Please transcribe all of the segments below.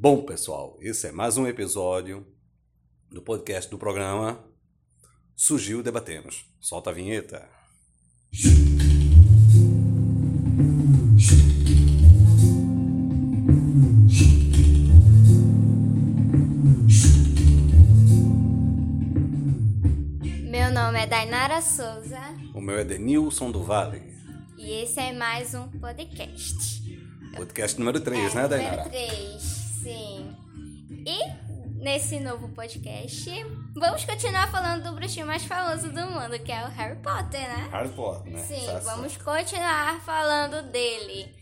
Bom, pessoal, esse é mais um episódio do podcast do programa Surgiu Debatemos. Solta a vinheta. Meu nome é Dainara Souza O meu é Denilson do Vale. e esse é mais um podcast. Podcast número 3, é, né, Dainara? Número 3, sim. E nesse novo podcast, vamos continuar falando do bruxinho mais famoso do mundo, que é o Harry Potter, né? Harry Potter, né? Sim, vamos continuar falando dele.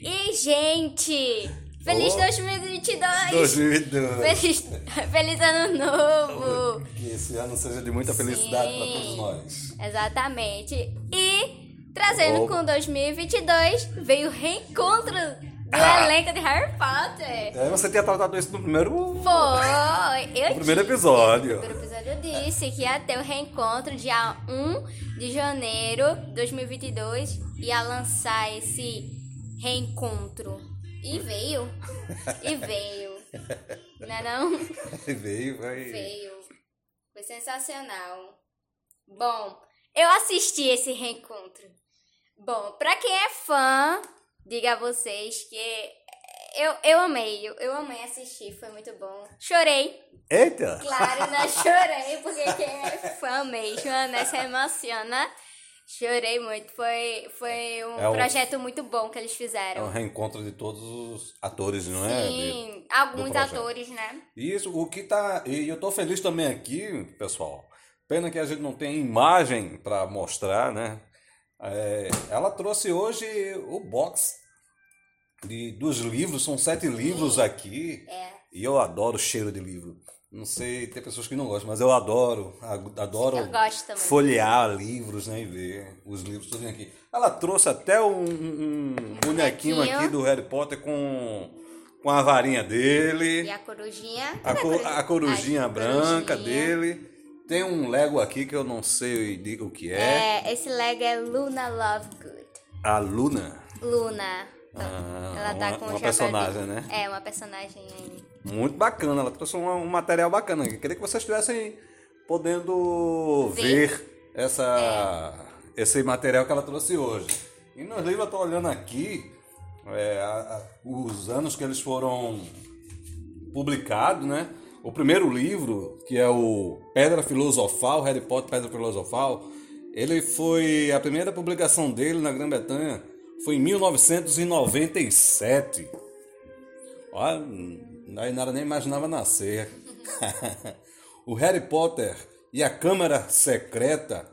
E, gente, feliz Oh. 2022! 2022. Feliz, feliz ano novo! Que esse ano seja de muita felicidade para todos nós. Exatamente. E trazendo Opa. com 2022 veio o reencontro do elenco de Harry Potter. É, você tinha tratado isso no primeiro, Foi! Eu no primeiro disse- episódio. No primeiro episódio eu disse que ia ter o reencontro dia 1 de janeiro de 2022 ia lançar esse reencontro. E veio. E veio. Não é não? Veio, vai. Veio. Foi sensacional. Bom, eu assisti esse reencontro. Bom, pra quem é fã, diga a vocês que eu, eu amei, eu, eu amei assistir, foi muito bom. Chorei, Eita! claro, né? Chorei, porque quem é fã mesmo, né? Se emociona. Chorei muito, foi, foi um É um- projeto muito bom que eles É um fizeram. reencontro de todos os atores, não é? De- Sim, alguns projeto. atores, né? Isso, o que tá. E eu tô feliz também aqui, pessoal. Pena que a gente não tem imagem para mostrar, né? É, ela trouxe hoje o box de, dos livros, são sete livros aqui. É. E eu adoro o cheiro de livro. Não sei, tem pessoas que não gostam, mas eu adoro. Adoro Eu folhear livros, né? E ver os livros tudo aqui. Ela trouxe até um, um- um bonequinho aqui do Harry Potter com, com a varinha dele. E a corujinha. A, co- a corujinha A branca corujinha. dele. Tem um Lego aqui que eu não sei o que é. É, esse Lego é Luna Lovegood. A Luna. Luna. Ah, ela tá uma- com uma um chapéu personagem, de- né? É, uma personagem aí. Muito bacana. Ela trouxe um, um material bacana. Eu queria que vocês estivessem podendo Ver. ver, essa, esse material que ela trouxe hoje. E nos livros eu tô olhando aqui é, a- a- os anos que eles foram publicados, né? O primeiro livro, que é o Pedra Filosofal, Harry Potter Pedra Filosofal, ele foi a primeira publicação dele na Grã-Bretanha foi em 1997. Olha, a nada nem imaginava nascer. o Harry Potter e a Câmara Secreta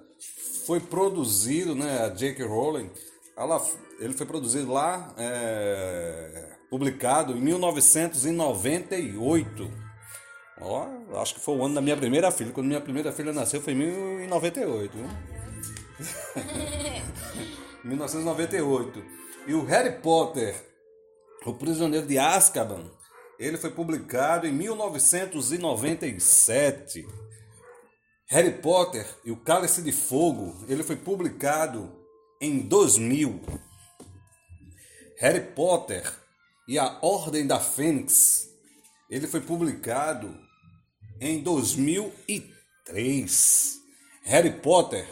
foi produzido, né? A J.K. Rowling, ela, ele foi produzido lá, é, publicado em 1998. Ó, acho que foi o ano da minha primeira filha. Quando minha primeira filha nasceu foi em 1998. Viu? 1998. E o Harry Potter, o Prisioneiro de Azkaban, ele foi publicado em 1997. Harry Potter e o Cálice de Fogo, ele foi publicado em 2000. Harry Potter e a Ordem da Fênix, ele foi publicado em 2003. Harry Potter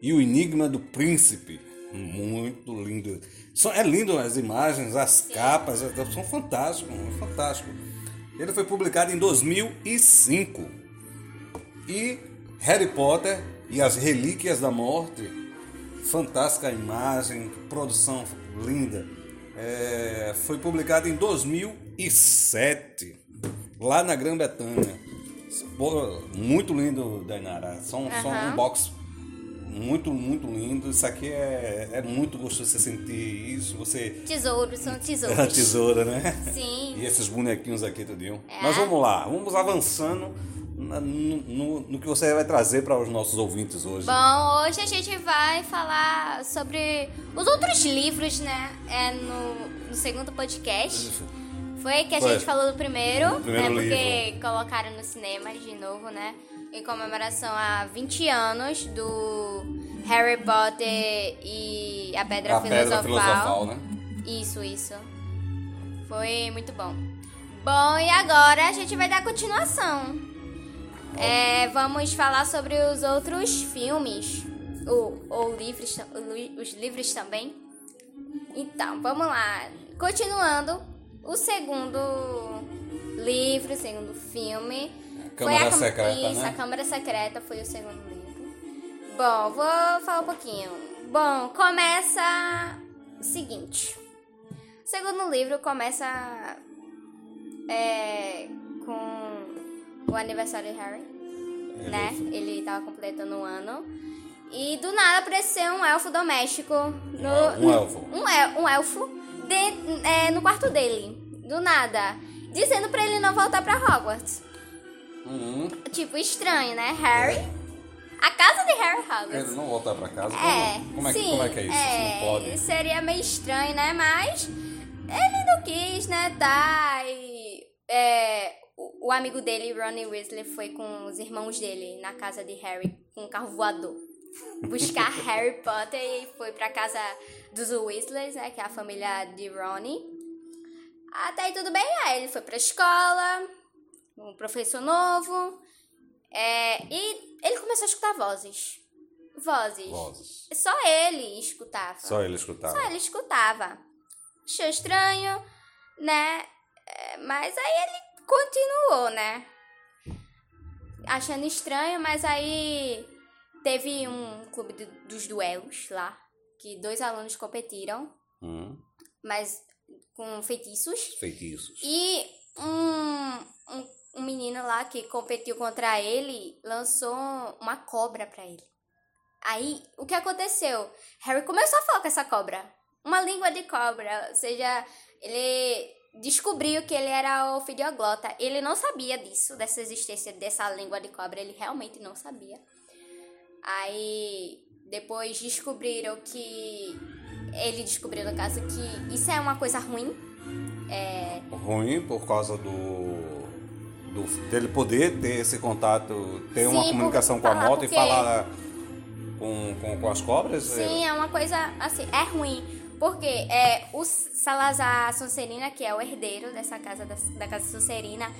e o Enigma do Príncipe, muito lindo. São, é lindo as imagens, as capas, é- são fantásticos, fantástico. Ele foi publicado em 2005. E Harry Potter e as Relíquias da Morte, fantástica imagem, produção linda. É, foi publicado em 2007, lá na Grã-Bretanha. Pô, Muito lindo, Dainara. São, são Aham. um box muito, muito lindo. Isso aqui é, é muito gostoso você sentir isso. Você. Tesouros, são É tesouros. tesoura, né? Sim. E esses bonequinhos aqui, tudinho. É. Mas vamos lá, vamos avançando no, no- no que você vai trazer para os nossos ouvintes hoje. Bom, hoje a gente vai falar sobre os outros livros, né? É no, no segundo podcast. Foi que a Foi. gente falou do primeiro, Do primeiro né? Porque colocaram no cinema de novo, né? Em comemoração a 20 anos do Harry Potter e a Pedra a pedra Filosofal. filosofal, né? Isso, isso. Foi muito bom. Bom, e agora a gente vai dar continuação. É, vamos falar sobre os outros filmes, ou, ou livros, os livros também. Então, vamos lá. Continuando, o segundo livro, o segundo filme. Câmara foi a, Secreta, isso, né? a Câmara Secreta foi o segundo livro. Bom, vou falar um pouquinho. Bom, começa o seguinte. O segundo livro começa é, com o aniversário de Harry, né? Ele tava completando um ano. E do nada apareceu um elfo doméstico. No, Um elfo. Um, um elfo de- é, no quarto dele. Do nada. Dizendo pra ele não voltar pra Hogwarts. Uhum. Tipo, estranho, né? Harry. A casa de Harry Hogwarts. Ele não voltar pra casa? É, como, é, que- sim, como é que é isso? Você não pode? Seria meio estranho, né? Mas ele não quis, né? Tá. E, é, o, o amigo dele, Ronnie Weasley, foi com os irmãos dele na casa de Harry com um carro voador. Buscar Harry Potter e foi pra casa dos Weasleys, né? Que é a família de Ronnie. Até aí tudo bem, aí ele foi pra escola, um professor novo. é, e ele começou a escutar vozes. Vozes. Vozes. Só ele escutava. Só ele escutava. Só ele escutava. Achou estranho, né? É, Mas aí ele continuou, né? Achando estranho, mas aí teve um clube de- dos duelos lá, que dois alunos competiram, Hum, mas com feitiços. feitiços. E um, um, um menino lá que competiu contra ele lançou uma cobra pra ele. Aí, o que aconteceu? Harry começou a falar com essa cobra. Uma língua de cobra. Ou seja, ele descobriu que ele era o filioglota. Ele não sabia disso, dessa existência dessa língua de cobra. Ele realmente não sabia. Aí, depois descobriram que... Ele descobriu, no caso, que isso é uma coisa ruim. É, Ruim por causa do, do dele poder ter esse contato, ter uma Sim, comunicação por- com a moto e porque- falar com, com, com as cobras. Sim, é uma coisa assim, é ruim. Porque é, o Salazar Sonserina, que é o herdeiro dessa casa, da, da casa Sonserina,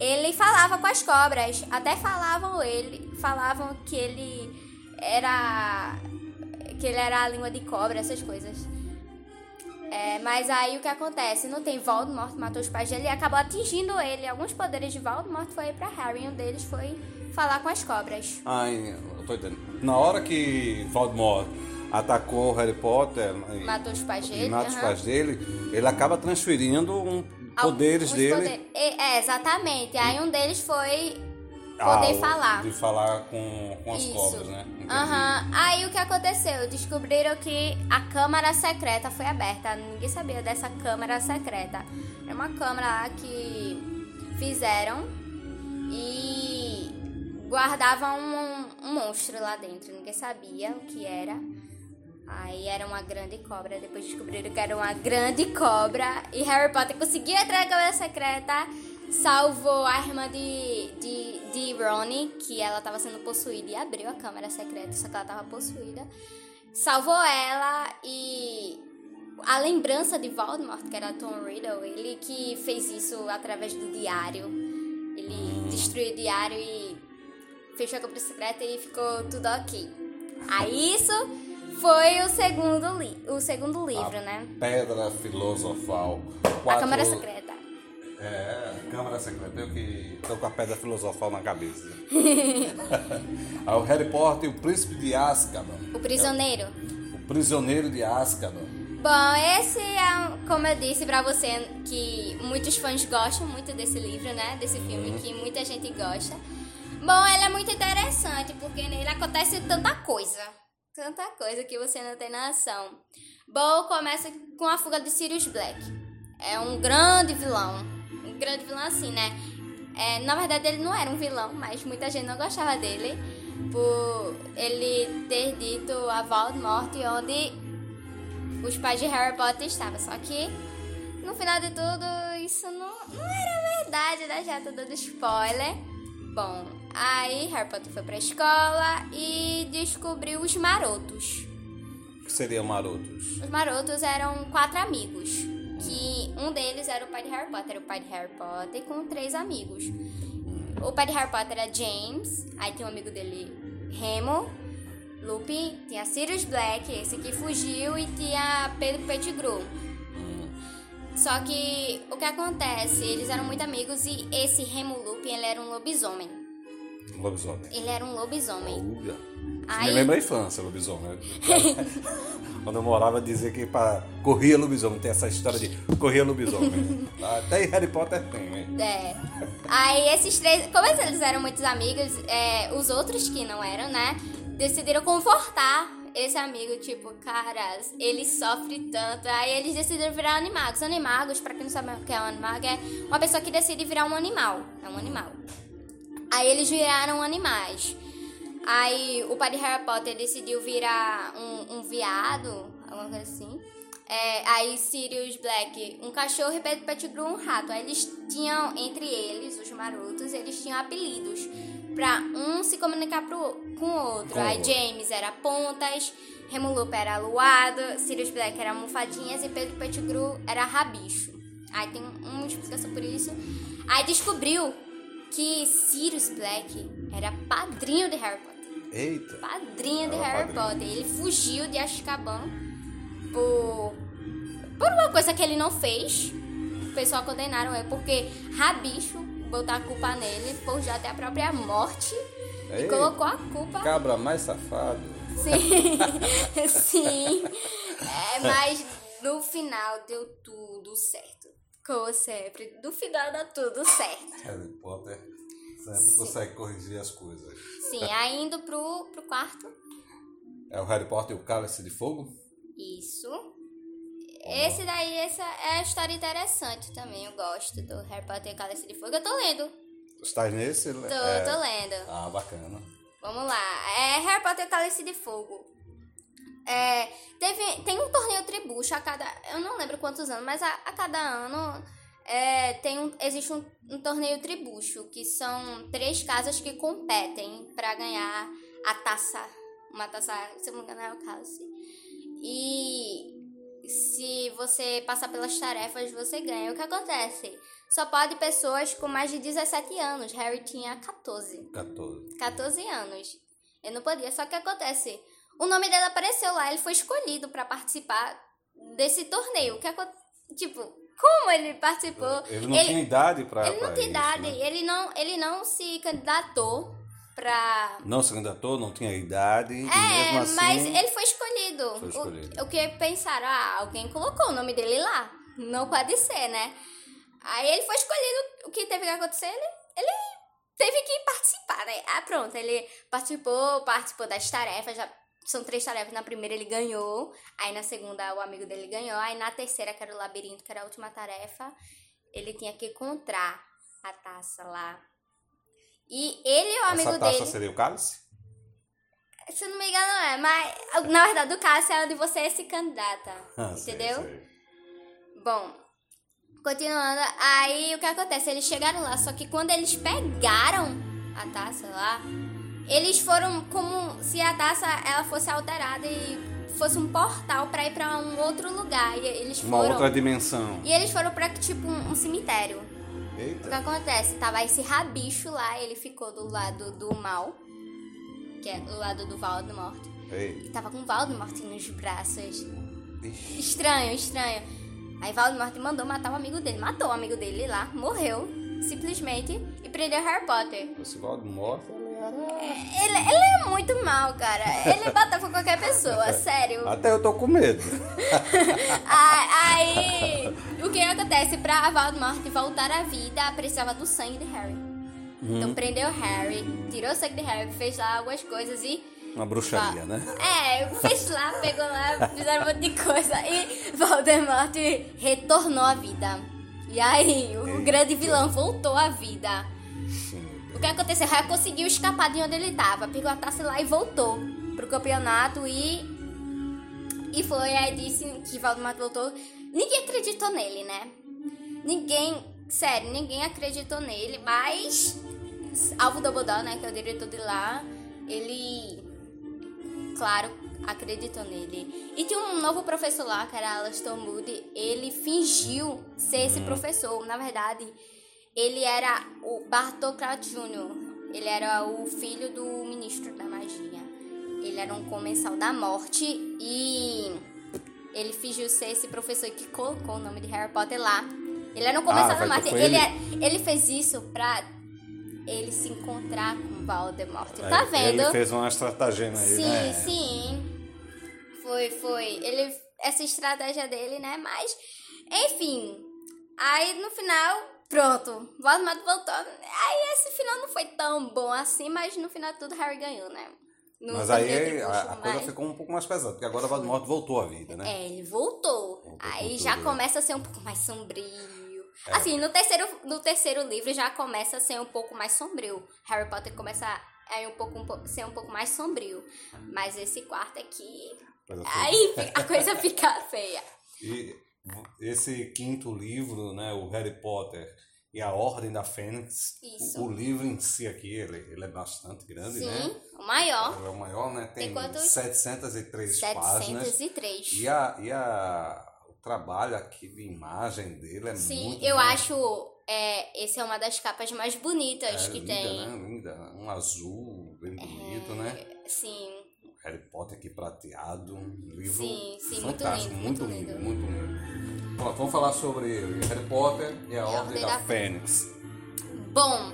ele falava com as cobras. Até falavam ele, falavam que ele era. que ele era a língua de cobra, essas coisas. É, mas aí o que acontece? Não tem Voldemort, matou os pais dele e acabou atingindo ele. Alguns poderes de Voldemort foi pra Harry, um deles foi falar com as cobras. Ai, eu tô entendendo. Na hora que Voldemort atacou Harry Potter Matou os pais dele. mata os aham. pais dele, ele acaba transferindo um, poderes dele poder- É, é, exatamente. Aí um deles foi poder ao- falar. De falar com, com as Isso. cobras, né? Aham. Aí o que aconteceu? Descobriram que a câmara secreta foi aberta. Ninguém sabia dessa câmara secreta. Era uma câmara lá que fizeram e guardava um, um monstro lá dentro. Ninguém sabia o que era. Aí era uma grande cobra. Depois descobriram que era uma grande cobra. E Harry Potter conseguiu entrar na câmara secreta. Salvou a irmã de, de, de Ronnie, que ela estava sendo possuída. E abriu a câmara secreta, só que ela estava possuída. Salvou ela e a lembrança de Voldemort, que era Tom Riddle, ele que fez isso através do diário. Ele destruiu o diário e fechou a câmara secreta e ficou tudo ok. Aí isso foi o segundo, li o segundo livro, né? Pedra filosofal. A Quatro- câmara secreta. É, Câmara Secreta. Eu que tô com a pedra filosofal na cabeça. Aí o Harry Potter e o Príncipe de Azkaban. O prisioneiro. O Prisioneiro de Azkaban. Bom, esse é, como eu disse pra você, que muitos fãs gostam muito desse livro, né? Desse filme, que muita gente gosta. Bom, ele é muito interessante, porque nele acontece tanta coisa. Tanta coisa que você não tem noção. Bom, começa com a fuga de Sirius Black. É um grande vilão. Um grande vilão assim, né? É, na verdade, ele não era um vilão, mas muita gente não gostava dele. Por ele ter dito a Voldemort onde os pais de Harry Potter estavam. Só que, no final de tudo, isso não, não era verdade, né? Já tô dando spoiler. Bom, aí Harry Potter foi pra escola e descobriu os marotos. Que seriam marotos. Os marotos eram quatro amigos. que um deles era o pai de Harry Potter, o pai de Harry Potter com três amigos. O pai de Harry Potter era James, aí tinha um amigo dele, Remo, Lupin, tinha Sirius Black, esse que fugiu, e tinha Pedro Pettigrew. Só que o que acontece, eles eram muito amigos e esse Remo Lupin, ele era um lobisomem. Lobisomem. Ele era um lobisomem. Uga. Aí- Me lembra a infância, lobisomem. Quando eu morava, dizia que pra... corria lobisomem. Tem essa história de corria lobisomem. Até em Harry Potter tem, hein? É. Aí esses três, como eles eram muitos amigos, é, os outros que não eram, né, decidiram confortar esse amigo, tipo, cara, ele sofre tanto. Aí eles decidiram virar animagos. Animagos, pra quem não sabe o que é um animago, é uma pessoa que decide virar um animal. É um animal. Aí eles viraram animais. Aí o pai de Harry Potter decidiu virar um, um viado, alguma coisa assim. É, aí Sirius Black, um cachorro e Pedro Pettigrew, um rato. Aí eles tinham, entre eles, os marotos, eles tinham apelidos. Pra um se comunicar pro, com o outro. Com o aí. James era Pontas, Remo Lupa era Luado, Sirius Black era Almofadinhas e Pedro Pettigrew era Rabicho. Aí tem uma explicação por isso. Aí descobriu que Sirius Black era padrinho de Harry Potter. Eita. Padrinho de Harry padrinho. Potter. Ele fugiu de Azkaban por, por uma coisa que ele não fez. O pessoal condenaram ele porque Rabicho botar a culpa nele, forjou até a própria morte e Ei. colocou a culpa Cabra mais safado. Sim, sim. É, mas no final deu tudo certo. Como sempre. No final dá tudo certo. Harry Potter sempre consegue corrigir as coisas. Sim, aí indo pro, pro quarto. É o Harry Potter e o Cálice de Fogo? Isso. Esse daí, essa é a história interessante também. Eu gosto do Harry Potter e o Cálice de Fogo. Eu tô lendo. Estás nesse? Tô, é... tô lendo. Ah, bacana. Vamos lá. É Harry Potter e o Cálice de Fogo. É, teve, tem um torneio tribucho a cada. Eu não lembro quantos anos, mas a, a cada ano é, tem um, existe um, um torneio tribucho, que são três casas que competem pra ganhar a taça. Uma taça, se eu não me engano, é o cálice. E se você passar pelas tarefas, você ganha. O que acontece? Só pode pessoas com mais de 17 anos. Harry tinha 14. 14. 14 anos. Eu não podia. Só que acontece, o nome dele apareceu lá, ele foi escolhido pra participar desse torneio. Que tipo, como ele participou? Ele não tinha idade pra. ele não tinha isso, idade, né? ele não, ele não se candidatou pra Não se candidatou, não tinha idade. é, mesmo assim, mas ele foi escolhido. Foi escolhido. O, o que pensaram, ah, alguém colocou o nome dele lá. Não pode ser, né? Aí ele foi escolhido. O que teve que acontecer? Ele, ele teve que participar, né? Ah, pronto, ele participou, participou das tarefas. Já são três tarefas. Na primeira ele ganhou. Aí na segunda o amigo dele ganhou. Aí na terceira, que era o labirinto, que era a última tarefa, ele tinha que encontrar a taça lá. E ele e o amigo Essa taça dele. seria o cálice? Se eu não me engano, não é. Mas, na verdade, o caso é onde você se candidata. Ah, sei, entendeu? sei. Bom, continuando. Aí, o que acontece? Eles chegaram lá, só que quando eles pegaram a taça lá, eles foram como se a taça ela fosse alterada e fosse um portal pra ir pra um outro lugar. E eles Uma foram... outra dimensão. E eles foram pra, tipo, um, um cemitério. O que Eita. acontece? Tava esse rabicho lá, ele ficou do lado do mal, que é do lado do Voldemort. Ei. E tava com o Voldemort nos braços. Ixi. Estranho, estranho. Aí Voldemort mandou matar o amigo dele. Matou o amigo dele lá, morreu, simplesmente, e prendeu Harry Potter. Esse Voldemort, ele era... Ele, ele é muito mal, cara. Ele com qualquer pessoa, sério. Até eu tô com medo. Aí, o que acontece? Pra Voldemort voltar à vida, precisava do sangue de Harry. Então prendeu Harry, tirou o sangue de Harry, fez lá algumas coisas e. Uma bruxaria, né? É, fez lá, pegou lá, fizeram um monte de coisa. E Voldemort retornou à vida. E aí, o Eita. grande vilão voltou à vida. O que aconteceu? Harry conseguiu escapar de onde ele tava, pegou a taça lá e voltou pro campeonato e. E foi, aí disse que Voldemort voltou. Ninguém acreditou nele, né? Ninguém, sério, ninguém acreditou nele, mas. Alvo Dumbledore, né, que é o diretor de lá, ele. Claro, acreditou nele. E tinha um novo professor lá, que era Alastor Moody, ele fingiu ser esse professor. Na verdade, ele era o Bartocrat Jr., ele era o filho do ministro da magia. Ele era um comensal da morte e ele fingiu ser esse professor que colocou o nome de Harry Potter lá. Ele era um comensal Ah, da morte. Ele, ele? é- ele fez isso pra ele se encontrar com Voldemort. Tá É, vendo? Ele fez uma estratagema aí, Sim, né? sim. Foi, foi. Ele. Essa estratégia dele, né? Mas. Enfim. Aí no final. Pronto. Voldemort voltou. Aí esse final não foi tão bom assim, mas no final tudo Harry ganhou, né? No Mas aí bruxo, a, a coisa ficou um pouco mais pesada, porque agora o Voldemort voltou à vida, né? É, ele voltou. Voltou Aí já tudo, né? começa a ser um pouco mais sombrio. É. Assim, no terceiro, no terceiro livro já começa a ser um pouco mais sombrio. Harry Potter começa a um pouco, um pouco- ser um pouco mais sombrio. Mas esse quarto aqui. Aí a coisa fica feia. E esse quinto livro, né, o Harry Potter e a Ordem da Fênix, o, o livro em si aqui, ele, ele é bastante grande, Sim, né? o maior. É o maior, né? Tem, Tem quantos? 703 páginas. 703. E, a, e a, o trabalho aqui de imagem dele é Sim, muito eu bom. acho. É, esse é uma das capas mais bonitas é, que linda, tem. É. né? Linda. Um azul bem bonito, né? Sim. Harry Potter aqui prateado, um livro Sim, sim, muito fantástico, lindo, muito, muito lindo, muito lindo. Pronto, vamos falar sobre Harry Potter e a Ordem da, Fênix. Bom,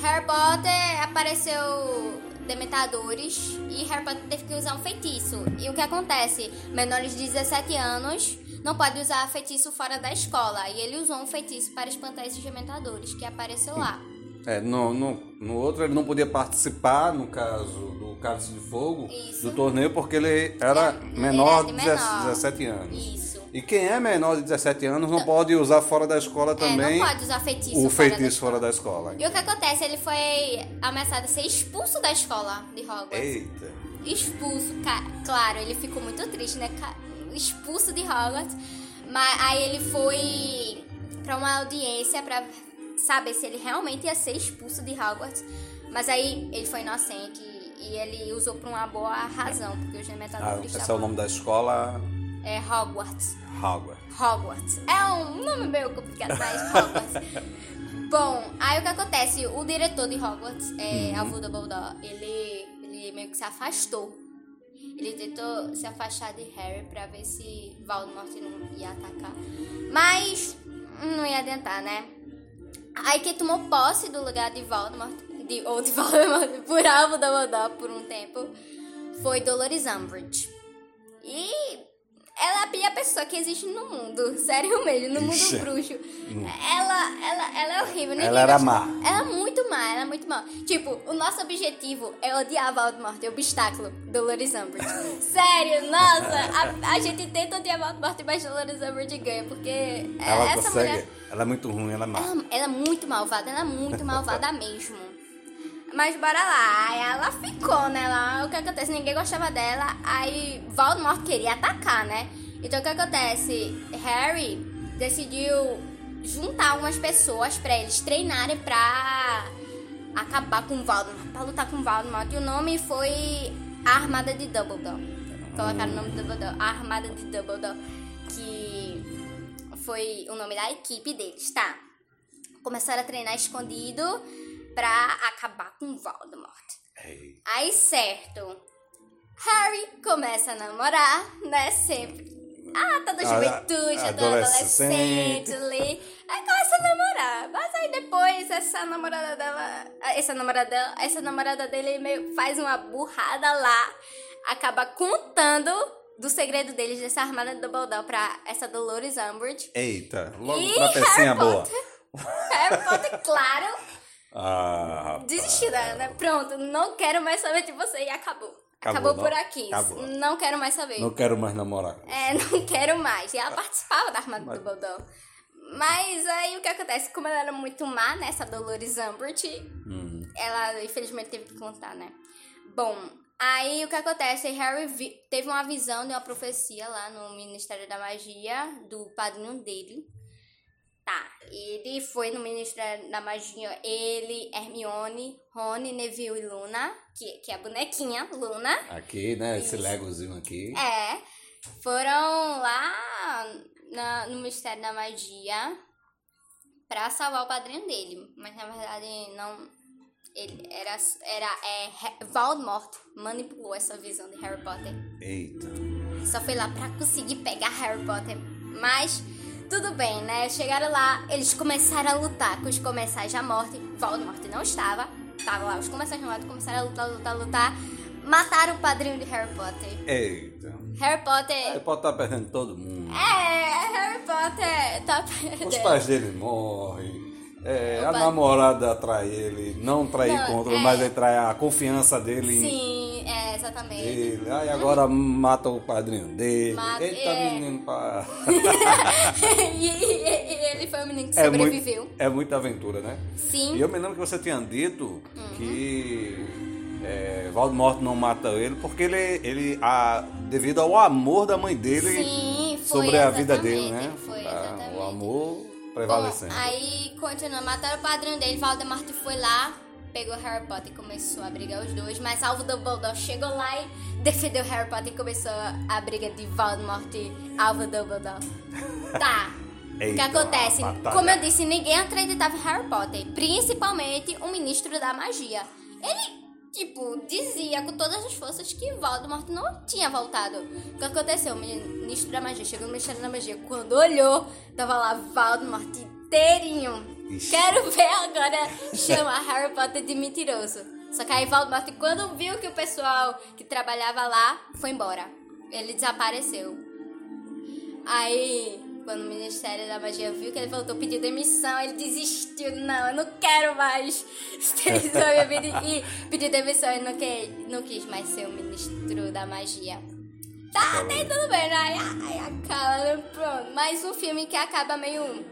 Harry Potter apareceu dementadores e Harry Potter teve que usar um feitiço. E o que acontece? Menores de 17 anos não pode usar feitiço fora da escola. E ele usou um feitiço para espantar esses dementadores que apareceu lá. É, no, no, no outro ele não podia participar, no caso do Cálice de Fogo, Isso. do torneio, porque ele era Ele menor de de menor. 17 anos. Isso. E quem é menor de 17 anos não pode usar fora da escola também é, não pode usar feitiço o fora feitiço da fora da escola. escola. E o que acontece? Ele foi ameaçado de ser expulso da escola de Hogwarts. Eita. expulso, claro, ele ficou muito triste, né? Expulso de Hogwarts. Mas aí ele foi pra uma audiência pra saber se ele realmente ia ser expulso de Hogwarts. Mas aí ele foi inocente e ele usou por uma boa razão, porque os Ah, dementadores esse é o nome da escola É Hogwarts. Hogwarts. Hogwarts. É um nome meio complicado, mas Hogwarts. Bom, aí o que acontece? O diretor de Hogwarts, é, Uhum. Alvo Dumbledore, ele, ele meio que se afastou. Ele tentou se afastar de Harry pra ver se Voldemort não ia atacar. Mas não ia adiantar, né? Aí quem tomou posse do lugar de Voldemort, de, ou de Voldemort, por Alvo Dumbledore por um tempo, foi Dolores Umbridge. E ela é a pior pessoa que existe no mundo, sério mesmo, no Ixi. mundo bruxo. Ela, ela, ela é horrível. ninguém Ela era gosta- má. Ela é muito má, ela é muito má. Tipo, o nosso objetivo é odiar Voldemort, é o obstáculo, Dolores Umbridge. sério, nossa, a, a gente tenta odiar Voldemort, mas Dolores Umbridge ganha, porque Ela essa consegue. mulher... Ela é muito ruim, ela é má. Ela, ela é muito malvada, ela é muito malvada mesmo. Mas bora lá, aí ela ficou, né? Lá, o que acontece? Ninguém gostava dela, aí Voldemort queria atacar, né? Então o que acontece? Harry decidiu juntar algumas pessoas pra eles treinarem pra acabar com Voldemort, pra lutar com Voldemort. E o nome foi a Armada de Dumbledore. Colocaram o nome de Dumbledore, a Armada de Dumbledore, que foi o nome da equipe deles, tá? Começaram a treinar escondido pra acabar com Voldemort. Ei. Aí, certo. Harry começa a namorar, né? Sempre. Ah, toda A- juventude, a- toda adolescente. adolescente ali. Aí começa a namorar. Mas aí depois essa namorada dela. Essa namorada dela, essa namorada dele meio faz uma burrada lá. Acaba contando do segredo deles dessa armada do Dumbledore pra essa Dolores Umbridge. Eita, logo Ih, pra pecinha boa. Harry Potter, claro, Ah, dela, né? Pronto, não quero mais saber de você e acabou. Acabou, Acabou, por aqui. Acabou. Não quero mais saber. Não quero mais namorar. É, não quero mais. E ela participava da Armada Mas- do Dumbledore. Mas aí o que acontece? Como ela era muito má, né? Essa Dolores Umbridge, Hum. ela infelizmente teve que contar, né? Bom, aí o que acontece? Harry teve uma visão de uma profecia lá no Ministério da Magia, do padrinho dele. Tá. Ele foi no Ministério da Magia. Ele, Hermione, Rony, Neville e Luna. Que, que é a bonequinha, Luna. Aqui, né? Esse legozinho aqui. É. Foram lá na, no Ministério da Magia pra salvar o padrinho dele. Mas na verdade não. Ele era. era é, Voldemort manipulou essa visão de Harry Potter. Eita. Só foi lá pra conseguir pegar Harry Potter. Mas tudo bem, né? Chegaram lá, eles começaram a lutar com os comensais da morte. Voldemort não estava. Tava lá, os comensais da morte começaram a lutar, lutar, lutar. Mataram o padrinho de Harry Potter. Eita. Harry Potter. Harry Potter tá perdendo todo mundo. É, Harry Potter tá perdendo. Os pais dele morrem. É, a namorada trai ele, não trai Não, contra, é. mas ele trai a confiança dele em Sim, é, exatamente. ele. Aí agora mata o padrinho dele. Mata- Eita, é. menino, pá. e, e- e ele foi o menino que É, sobreviveu. muito, é muita aventura, né? Sim. E eu me lembro que você tinha dito Uhum. que é, Voldemort não mata ele porque ele, ele a, devido ao amor da mãe dele Sim, sobre a vida dele, né? Foi Ah, exatamente. O amor Bom, prevalecendo. aí continua, mataram o padrinho dele, Voldemort foi lá, pegou Harry Potter e começou a brigar os dois, mas Alvo Dumbledore chegou lá e defendeu Harry Potter e começou a briga de Voldemort e Alvo Dumbledore. Tá. O que Eita, acontece? Como eu disse, ninguém acreditava em Harry Potter, principalmente o ministro da magia. Ele, tipo, dizia com todas as forças que Voldemort não tinha voltado. O que aconteceu? O ministro da magia chegou no Ministério da Magia, quando olhou, tava lá Voldemort inteirinho. Ixi. Quero ver agora chamar Harry Potter de mentiroso. Só que aí Voldemort, quando viu que o pessoal que trabalhava lá foi embora, ele desapareceu. Aí, quando o Ministério da Magia viu que ele voltou, pediu demissão, ele desistiu. Não, eu não quero mais. E pediu demissão e não, que, não quis mais ser o Ministro da Magia. Tá, até aí tudo bem, né? Aí, aí acaba, pronto. Mais um filme que acaba meio.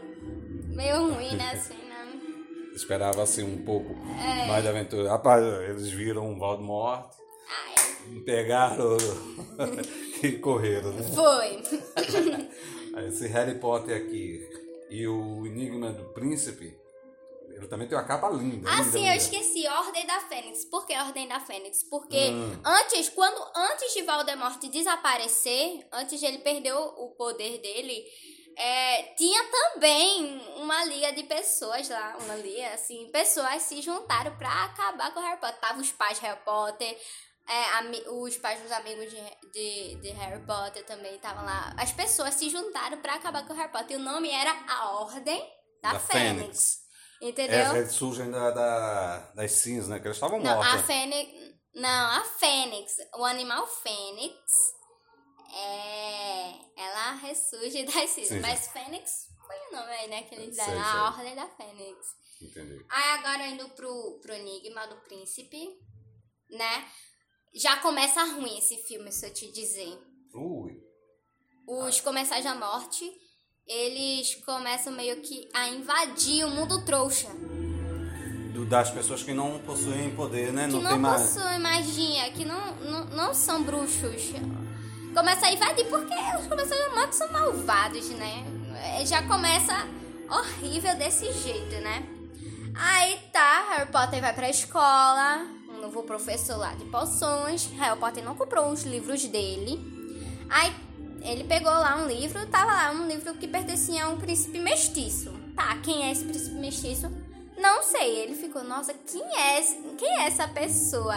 meio ruim, né? Assim, né? Esperava assim um pouco É. mais de aventura. Rapaz, eles viram um Voldemort, Ai, pegaram e correram, né? foi. Esse Harry Potter aqui e o Enigma do Príncipe, ele também tem uma capa linda. Ah, linda, sim, linda. eu esqueci. Ordem da Fênix. Por que Ordem da Fênix? Porque Hum. antes, quando antes de Voldemort desaparecer, antes de ele perder o poder dele, é, tinha também uma liga de pessoas lá, uma liga, assim, pessoas se juntaram pra acabar com o Harry Potter. Tava os pais de Harry Potter, é, os pais dos amigos de, de, de Harry Potter também estavam lá. As pessoas se juntaram pra acabar com o Harry Potter. E o nome era a Ordem da, Da Fênix. Fênix. Entendeu? É, eles surgem da, da- das cinzas, né? Que eles estavam Não, a mortos. fênix. Não, a fênix. O animal fênix. É. Ela ressurge das cinzas. Sim. Mas fênix foi o nome aí, né? Que eles deram. A ordem da fênix. Entendi. Aí agora indo pro, pro enigma do príncipe, né? Já começa ruim esse filme, se eu te dizer. Ui. Os comensais da morte, eles começam meio que a invadir o mundo trouxa. Do- das pessoas que não possuem poder, né? que Não, não, tem mais. possuem magia, que não, não, não são bruxos. Começa a invadir porque os comensais da morte são malvados, né? É, Já começa horrível desse jeito, né? Aí tá, Harry Potter vai pra escola, um novo professor lá de poções. Harry Potter não comprou os livros dele. Aí ele pegou lá um livro, tava lá um livro que pertencia a um príncipe mestiço. Tá, quem é esse príncipe mestiço? Não sei. Ele ficou, nossa, quem é, esse- quem é essa pessoa?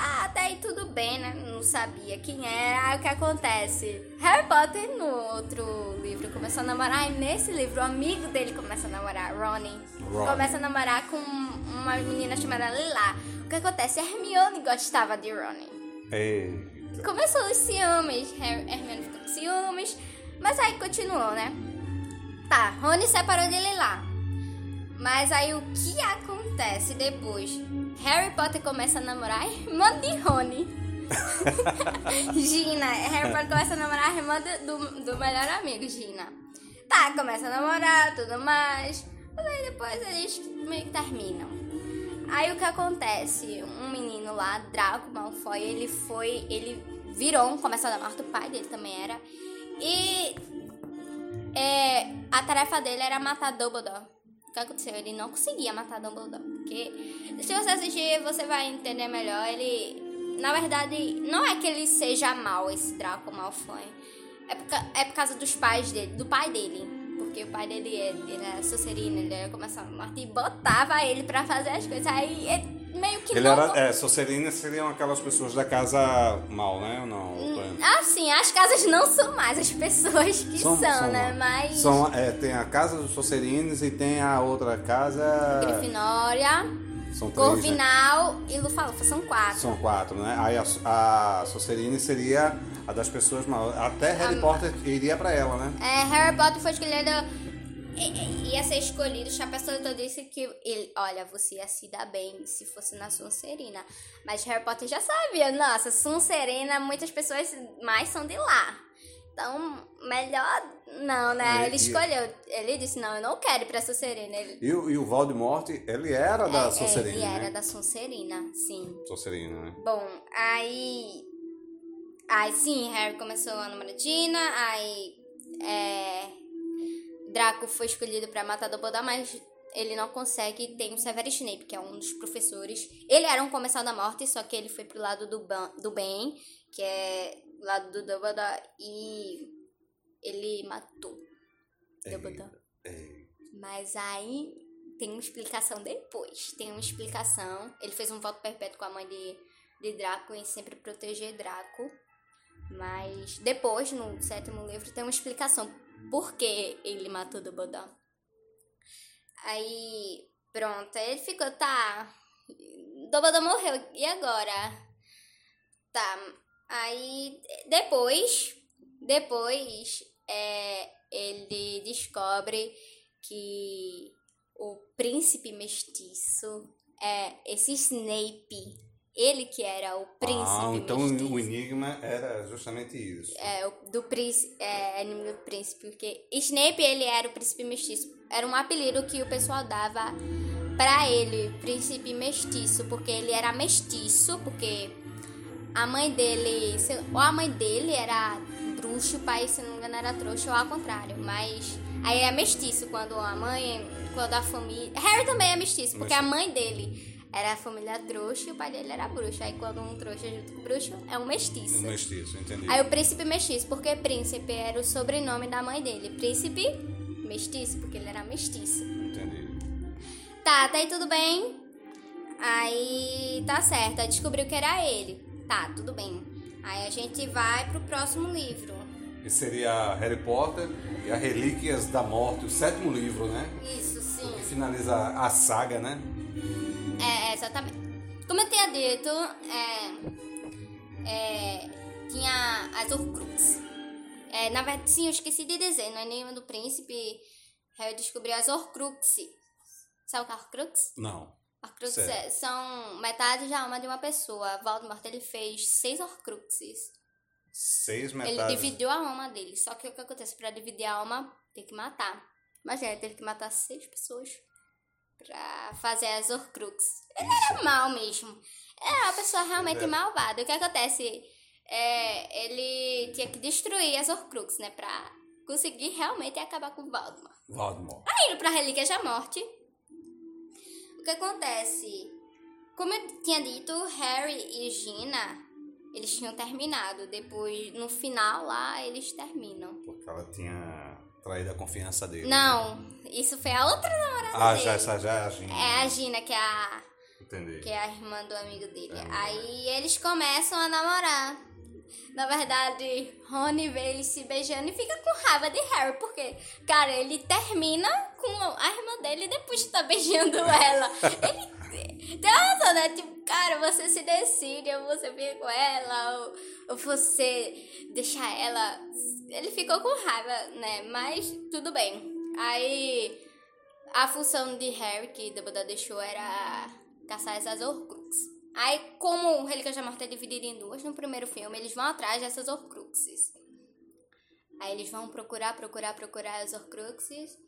Ah, até aí tudo bem, né? Não sabia quem era. Aí o que acontece? Harry Potter, no outro livro, começou a namorar. E nesse livro, o amigo dele começa a namorar, Ronnie. Ron. Começa a namorar com uma menina chamada Lila. O que acontece? Hermione gostava de Ronnie. Eita. Começou os ciúmes, Her- Hermione ficou com ciúmes, mas aí continuou, né? Tá, Rony separou de Lila. Mas aí o que acontece depois? Harry Potter começa a namorar a irmã de Rony. Gina, Harry Potter começa a namorar a irmã do, do, do melhor amigo, Gina. Tá, começa a namorar, tudo mais. Mas aí depois eles meio que terminam. Aí o que acontece? Um menino lá, Draco Malfoy, ele foi. Ele virou um começador da morte, o pai dele também era. E é, a tarefa dele era matar Dumbledore. O que aconteceu? Ele não conseguia matar Dumbledore. Porque se você assistir, você vai entender melhor. Ele, na verdade, não é que ele seja mal, esse Draco Malfoy. É por, é por causa dos pais dele, do pai dele. Porque o pai dele era Sonserino, ele era começar a matar e botava ele pra fazer as coisas. Aí ele meio que Ele não... era. É, seriam aquelas pessoas da casa mal, né? Ou não? Tonho? Ah, sim, as casas não são mais as pessoas que são, né? lá. Mas. São, é, tem a casa dos Sonserines e tem a outra casa. Grifinória, São três. né? Corvinal e Lufa-Lufa. São quatro. São quatro, né? Aí a, a seria a das pessoas mal. Até Harry Potter iria pra ela, né? É, Harry Potter foi escolhido. Ia ser escolhido. Chapéu Solito disse que ele, olha, você ia se dar bem se fosse na Sonserina. Mas Harry Potter já sabia, nossa, Sonserina, muitas pessoas mais são de lá. Então, melhor não, né? É, Ele e- escolheu. Ele disse, não, eu não quero ir pra Sonserina. Ele, E, o- e o Voldemort, ele era da é, Sonserina, ele era né? da Sonserina, sim. Sonserina, né? Bom, aí. Aí sim, Harry começou a namoradinha, aí. É, Draco foi escolhido pra matar Dumbledore, mas ele não consegue. Tem o Severus Snape, que é um dos professores. Ele era um comensal da morte, só que ele foi pro lado do, ban- do bem, que é o lado do Dumbledore, e ele matou Dumbledore. Mas aí tem uma explicação depois. Tem uma explicação. Ele fez um voto perpétuo com a mãe de, de Draco em sempre proteger Draco. Mas depois, no sétimo livro, tem uma explicação por que ele matou Dumbledore. Aí, pronto, aí ele ficou, tá. Dumbledore morreu, e agora? Tá. Aí, depois, depois, é, ele descobre que o príncipe mestiço é esse Snape. Ele que era o príncipe ah, então mestiço. o enigma era justamente isso. É, do príncipe, é, inimigo do príncipe, porque Snape, ele era o príncipe mestiço. Era um apelido que o pessoal dava pra ele, príncipe mestiço, porque ele era mestiço, porque a mãe dele, ou a mãe dele era bruxo, o pai, se não me engano, era trouxa, ou ao contrário, mas aí é mestiço quando a mãe, quando a família... Harry também é mestiço, porque a mãe dele era a família trouxa e o pai dele era bruxo, aí quando um trouxa junto com o bruxo, é um mestiço. Um mestiço, entendi. Aí o príncipe mestiço, porque príncipe era o sobrenome da mãe dele. Príncipe mestiço, porque ele era mestiço. Entendi. Tá, tá aí tudo bem? Aí tá certo, aí descobriu que era ele. Tá, tudo bem. Aí a gente vai pro próximo livro. E seria Harry Potter e as Relíquias da Morte, o sétimo livro, né? Isso, Que sim. finaliza a saga, né? É, exatamente. Como eu tinha dito, é, é, tinha as Horcrux. É, na verdade, sim, eu esqueci de dizer, no Enigma do Príncipe, Harry descobriu as Horcrux. Sabe o que é Horcrux? Não. Horcrux é- são metade da alma de uma pessoa. Voldemort, ele fez seis Horcruxes. Seis Ele metades. dividiu a alma dele. Só que o que acontece? Pra dividir a alma, tem que matar. Imagina, ele teve que matar seis pessoas pra fazer as Horcrux. Ele era mal mesmo. Era uma pessoa realmente É. malvada. O que acontece? É, ele tinha que destruir as Horcrux, né? Pra conseguir realmente acabar com o Voldemort. Voldemort. Aí, indo pra Relíquias da Morte, o que acontece? Como eu tinha dito, Harry e Gina, eles tinham terminado. Depois, no final lá, eles terminam. Porque ela tinha traído a confiança dele. Não, isso foi a outra namorada Ah, dele. já, essa já é a Gina. É a Gina, que é a, Entendi. que é a irmã do amigo dele. É. Aí eles começam a namorar. Na verdade, Rony vê eles se beijando e fica com raiva de Harry, porque, cara, ele termina com a irmã dele e depois tá beijando ela. Ele razão, né? Tipo, cara, você se decide, ou você fica com ela, ou, ou você deixa ela. Ele ficou com raiva, né? Mas tudo bem. Aí a função de Harry, que Dumbledore deixou, era caçar essas Horcruxes. Aí, como Relíquias da Morte é dividido em duas, no primeiro filme, eles vão atrás dessas Horcruxes. Aí eles vão procurar, procurar, procurar as Horcruxes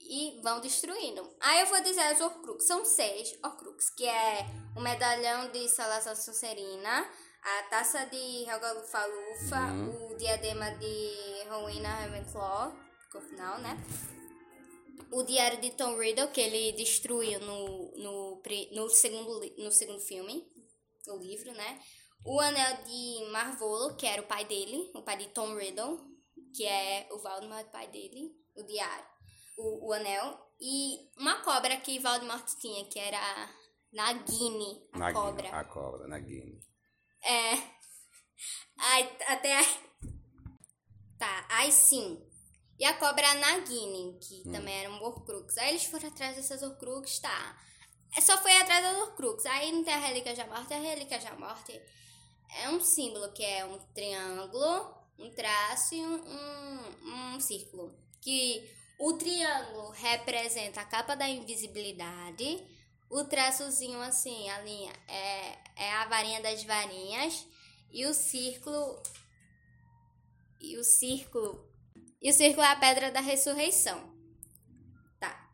e vão destruindo. Aí eu vou dizer as Horcruxes. São seis Horcruxes, que é o medalhão de Salazar Sonserina, a taça de Helga Lufa-Lufa, o diadema de Rowena Ravenclaw, final, né? O Diário de Tom Riddle, que ele destruiu no, no, no, segundo, no segundo filme, o livro, né? O Anel de Marvolo, que era o pai dele, o pai de Tom Riddle, que é o Voldemort, pai dele, o Diário, o, o Anel. E uma cobra que Voldemort tinha, que era Nagini, a Nagini, cobra. A cobra, Nagini. É. Ai, até. Tá, aí sim. E a cobra Nagini, que também era um Horcrux. Aí eles foram atrás dessas Horcrux, tá. É só foi atrás das Horcrux. Aí não tem a Relíquia da Morte. A Relíquia da Morte é um símbolo que é um triângulo, um traço e um, um, um círculo. Que o triângulo representa a capa da invisibilidade. O traçozinho, assim, a linha, é, é a varinha das varinhas. E o círculo. E o círculo. E o círculo é a pedra da ressurreição. Tá.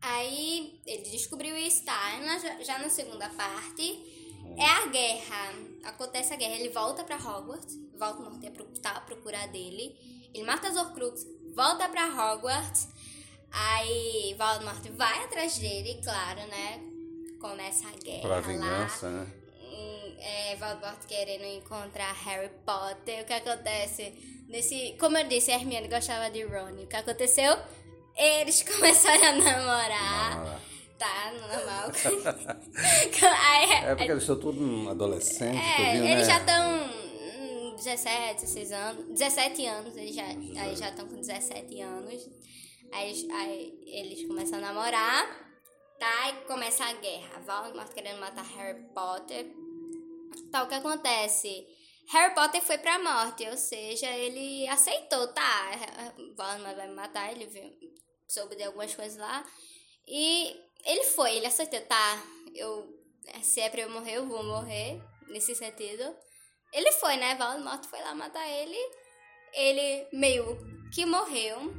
Aí ele descobriu isso, tá? Já, na segunda parte. É a guerra. Acontece a guerra. Ele volta pra Hogwarts. Voldemort é pro- tá à procura dele. Ele mata as Horcrux. Volta pra Hogwarts. Aí Voldemort vai atrás dele, claro, né? Começa a guerra Pra lá. vingança, né? Hum, é, Voldemort querendo encontrar Harry Potter. O que acontece? Nesse, como eu disse, Hermione gostava de Ron. O que aconteceu? Eles começaram a namorar. Ah, Tá, normal. Aí, É porque eles estão todos adolescentes, é, eles né? já estão 17, 16 anos. 17 anos, eles já aí já estão com 17 anos. Aí, aí eles começam a namorar. Tá, e começa a guerra. Voldemort querendo matar Harry Potter. Tá, o que acontece? Harry Potter foi pra morte, ou seja, ele aceitou, tá? Voldemort vai me matar, ele viu, soube de algumas coisas lá. E ele foi, ele aceitou, tá? Eu, se é pra eu morrer, eu vou morrer, nesse sentido. Ele foi, né? Voldemort foi lá matar ele. Ele meio que morreu,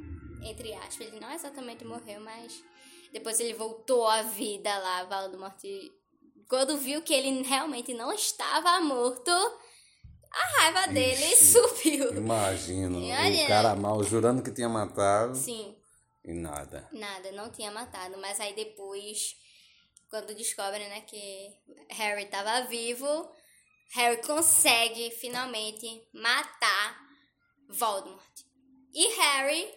entre aspas. Ele não exatamente morreu, mas depois ele voltou à vida lá, Voldemort. Quando viu que ele realmente não estava morto, a raiva dele Ixi. subiu. Imagino, Imagina. o cara mal jurando que tinha matado Sim. e nada. Nada, não tinha matado. Mas aí depois, quando descobrem, né, que Harry tava vivo, Harry consegue finalmente matar Voldemort. E Harry,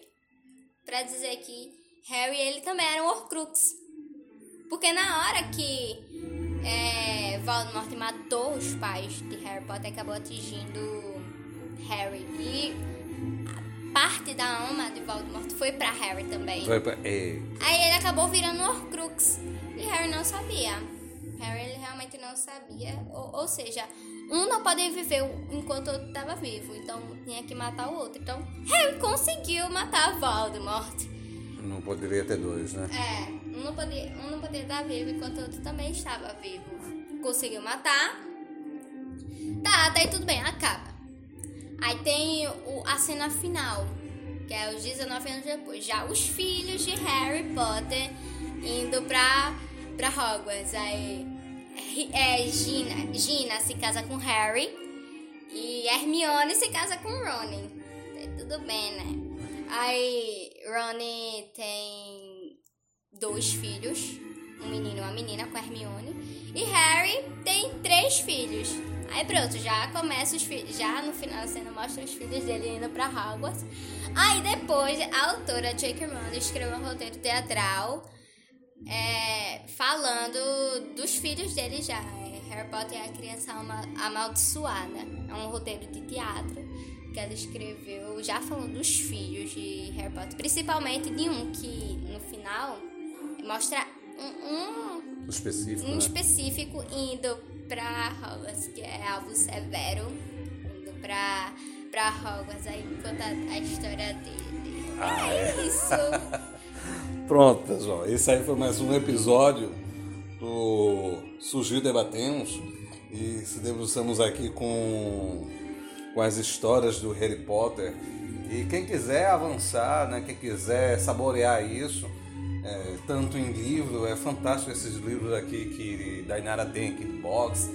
pra dizer que Harry, ele também era um Horcrux. Porque na hora que é, Voldemort matou os pais de Harry Potter, acabou atingindo Harry. E a parte da alma de Voldemort foi pra Harry também. Foi pra... Ei, Aí ele acabou virando um Horcrux. E Harry não sabia. Harry ele realmente não sabia. Ou, ou seja, um não pode viver enquanto o outro estava vivo. Então tinha que matar o outro. Então Harry conseguiu matar Voldemort. não poderia ter dois, né? É, um não podia, um não podia estar vivo enquanto o outro também estava vivo. Conseguiu matar. Tá, daí tudo bem, acaba. Aí tem o, a cena final, que é os 19 anos depois. Já os filhos de Harry Potter indo pra, pra Hogwarts. Aí é, Gina, Gina se casa com Harry e Hermione se casa com Ron. Tá tudo bem, né? Aí Ron tem dois filhos, um menino e uma menina com Hermione. E Harry tem três filhos. Aí pronto, já começa os filhos. Já no final da cena mostra os filhos dele indo pra Hogwarts. Aí depois a autora J.K. Rowling escreveu um roteiro teatral é, falando dos filhos dele já. É, Harry Potter é a criança ama- amaldiçoada. É um roteiro de teatro que ela escreveu já falando dos filhos de Harry Potter. Principalmente de um que no final mostra um, um, Específico, um né? específico indo pra Hogwarts, que é Alvo Severo, indo pra, pra Hogwarts. Aí conta a história dele. Ah, é isso. Pronto, pessoal. Esse aí foi mais um episódio do Surgiu Debatemos. E se debruçamos aqui com, com as histórias do Harry Potter. E quem quiser avançar, né, quem quiser saborear isso, é, tanto em livro, é fantástico esses livros aqui que Dainara tem aqui do box.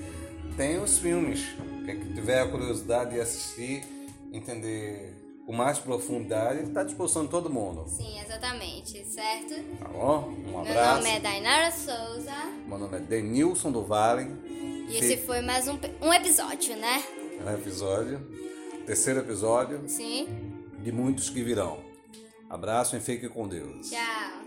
Tem os filmes. Quem tiver a curiosidade de assistir, entender com mais profundidade, está à disposição de todo mundo. Sim, exatamente, certo? Tá bom? Um Meu abraço. nome é Dainara Souza Meu nome é Denilson do Vale. e esse foi mais um, um episódio, né? É um episódio, terceiro episódio Sim. de muitos que virão. Abraço e fique com Deus. Tchau.